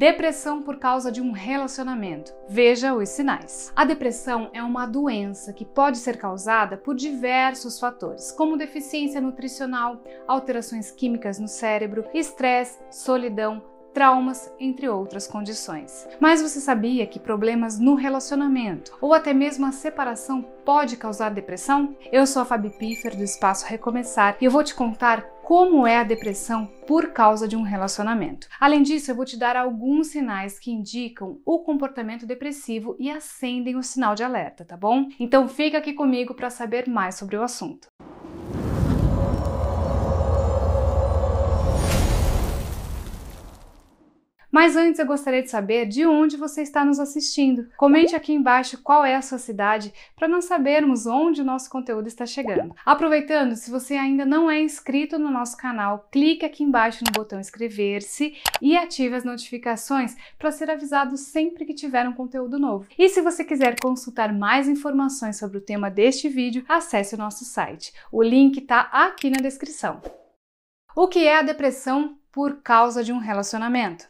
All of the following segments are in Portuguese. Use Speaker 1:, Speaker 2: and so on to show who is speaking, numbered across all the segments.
Speaker 1: Depressão por causa de um relacionamento. Veja os sinais. A depressão é uma doença que pode ser causada por diversos fatores, como deficiência nutricional, alterações químicas no cérebro, estresse, solidão, traumas, entre outras condições. Mas você sabia que problemas no relacionamento ou até mesmo a separação pode causar depressão? Eu sou a Fabi Piffer do Espaço Recomeçar e eu vou te contar como é a depressão por causa de um relacionamento. Além disso, eu vou te dar alguns sinais que indicam o comportamento depressivo e acendem o sinal de alerta, tá bom? Então fica aqui comigo para saber mais sobre o assunto. Mas antes eu gostaria de saber de onde você está nos assistindo. Comente aqui embaixo qual é a sua cidade para nós sabermos onde o nosso conteúdo está chegando. Aproveitando, se você ainda não é inscrito no nosso canal, clique aqui embaixo no botão inscrever-se e ative as notificações para ser avisado sempre que tiver um conteúdo novo. E se você quiser consultar mais informações sobre o tema deste vídeo, acesse o nosso site. O link está aqui na descrição. O que é a depressão por causa de um relacionamento?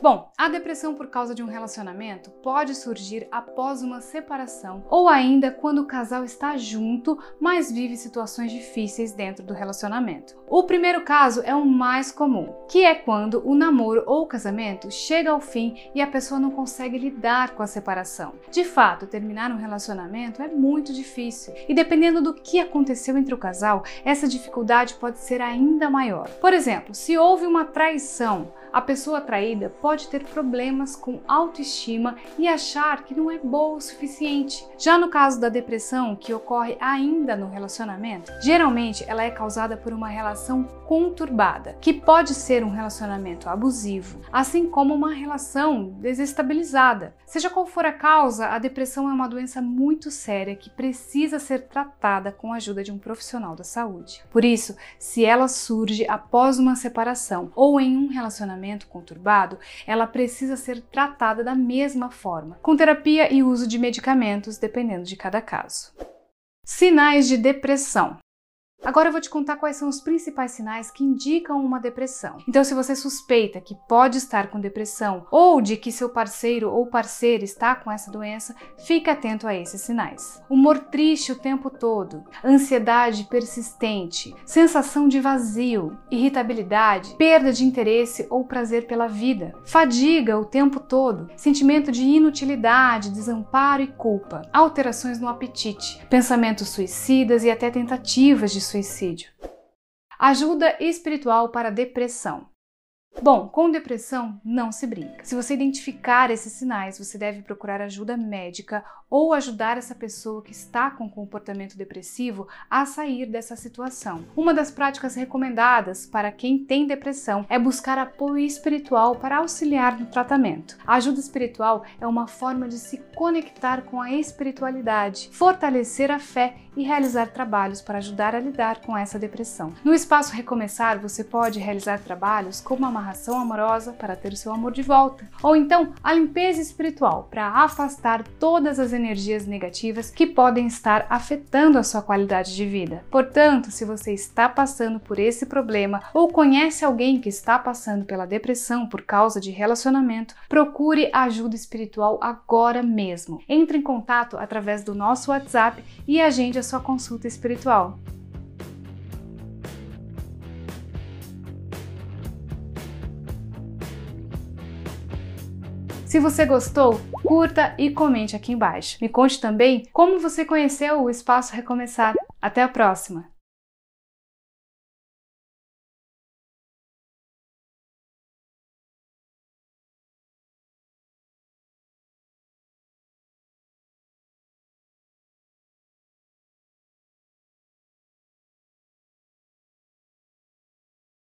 Speaker 1: Bom, a depressão por causa de um relacionamento pode surgir após uma separação ou ainda quando o casal está junto, mas vive situações difíceis dentro do relacionamento. O primeiro caso é o mais comum, que é quando o namoro ou o casamento chega ao fim e a pessoa não consegue lidar com a separação. De fato, terminar um relacionamento é muito difícil e dependendo do que aconteceu entre o casal, essa dificuldade pode ser ainda maior. Por exemplo, se houve uma traição, a pessoa traída pode ter problemas com autoestima e achar que não é boa o suficiente. Já no caso da depressão, que ocorre ainda no relacionamento, geralmente ela é causada por uma relação conturbada, que pode ser um relacionamento abusivo, assim como uma relação desestabilizada. Seja qual for a causa, a depressão é uma doença muito séria que precisa ser tratada com a ajuda de um profissional da saúde. Por isso, se ela surge após uma separação ou em um relacionamento, conturbado, ela precisa ser tratada da mesma forma, com terapia e uso de medicamentos, dependendo de cada caso. Sinais de depressão. Agora eu vou te contar quais são os principais sinais que indicam uma depressão. Então, se você suspeita que pode estar com depressão ou de que seu parceiro ou parceira está com essa doença, fique atento a esses sinais. Humor triste o tempo todo, ansiedade persistente, sensação de vazio, irritabilidade, perda de interesse ou prazer pela vida, fadiga o tempo todo, sentimento de inutilidade, desamparo e culpa, alterações no apetite, pensamentos suicidas e até tentativas de suicídio. Ajuda espiritual para depressão. Bom, com depressão não se brinca. Se você identificar esses sinais, você deve procurar ajuda médica ou ajudar essa pessoa que está com comportamento depressivo a sair dessa situação. Uma das práticas recomendadas para quem tem depressão é buscar apoio espiritual para auxiliar no tratamento. A ajuda espiritual é uma forma de se conectar com a espiritualidade, fortalecer a fé e realizar trabalhos para ajudar a lidar com essa depressão. No espaço Recomeçar, você pode realizar trabalhos como a amarração amorosa para ter seu amor de volta, ou então a limpeza espiritual para afastar todas as energias negativas que podem estar afetando a sua qualidade de vida. Portanto, se você está passando por esse problema ou conhece alguém que está passando pela depressão por causa de relacionamento, procure ajuda espiritual agora mesmo. Entre em contato através do nosso WhatsApp e agende a sua consulta espiritual. Se você gostou, curta e comente aqui embaixo. Me conte também como você conheceu o Espaço Recomeçar. Até a próxima!